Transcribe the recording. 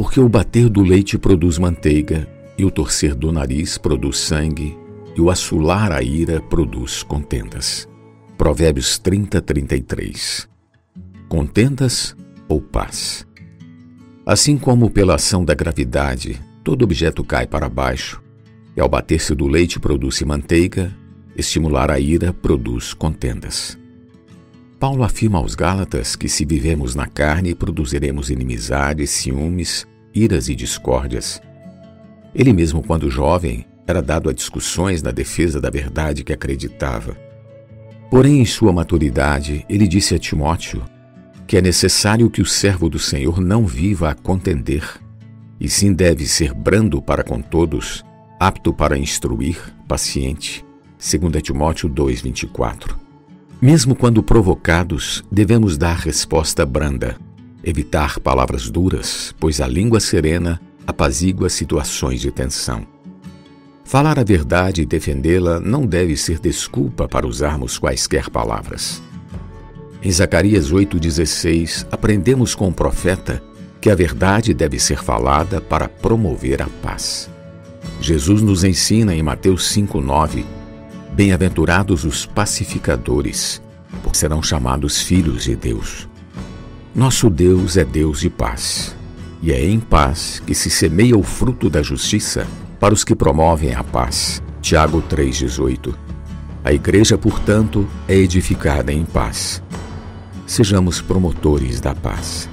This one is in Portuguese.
Porque o bater do leite produz manteiga, e o torcer do nariz produz sangue, e o assolar a ira produz contendas. Provérbios 30, 33. Contendas ou paz? Assim como pela ação da gravidade, todo objeto cai para baixo, e ao bater-se do leite produz manteiga, estimular a ira produz contendas. Paulo afirma aos Gálatas que se vivemos na carne, produziremos inimizades, ciúmes, iras e discórdias. Ele mesmo, quando jovem, era dado a discussões na defesa da verdade que acreditava. Porém, em sua maturidade, ele disse a Timóteo que é necessário que o servo do Senhor não viva a contender, e sim deve ser brando para com todos, apto para instruir, paciente. 2 Timóteo 2:24. Mesmo quando provocados, devemos dar resposta branda, evitar palavras duras, pois a língua serena apazigua situações de tensão. Falar a verdade e defendê-la não deve ser desculpa para usarmos quaisquer palavras. Em Zacarias 8,16, aprendemos com o profeta que a verdade deve ser falada para promover a paz. Jesus nos ensina em Mateus 5,9: Bem-aventurados os pacificadores, porque serão chamados filhos de Deus. Nosso Deus é Deus de paz e é em paz que se semeia o fruto da justiça para os que promovem a paz. Tiago 3,18. A igreja, portanto, é edificada em paz. Sejamos promotores da paz.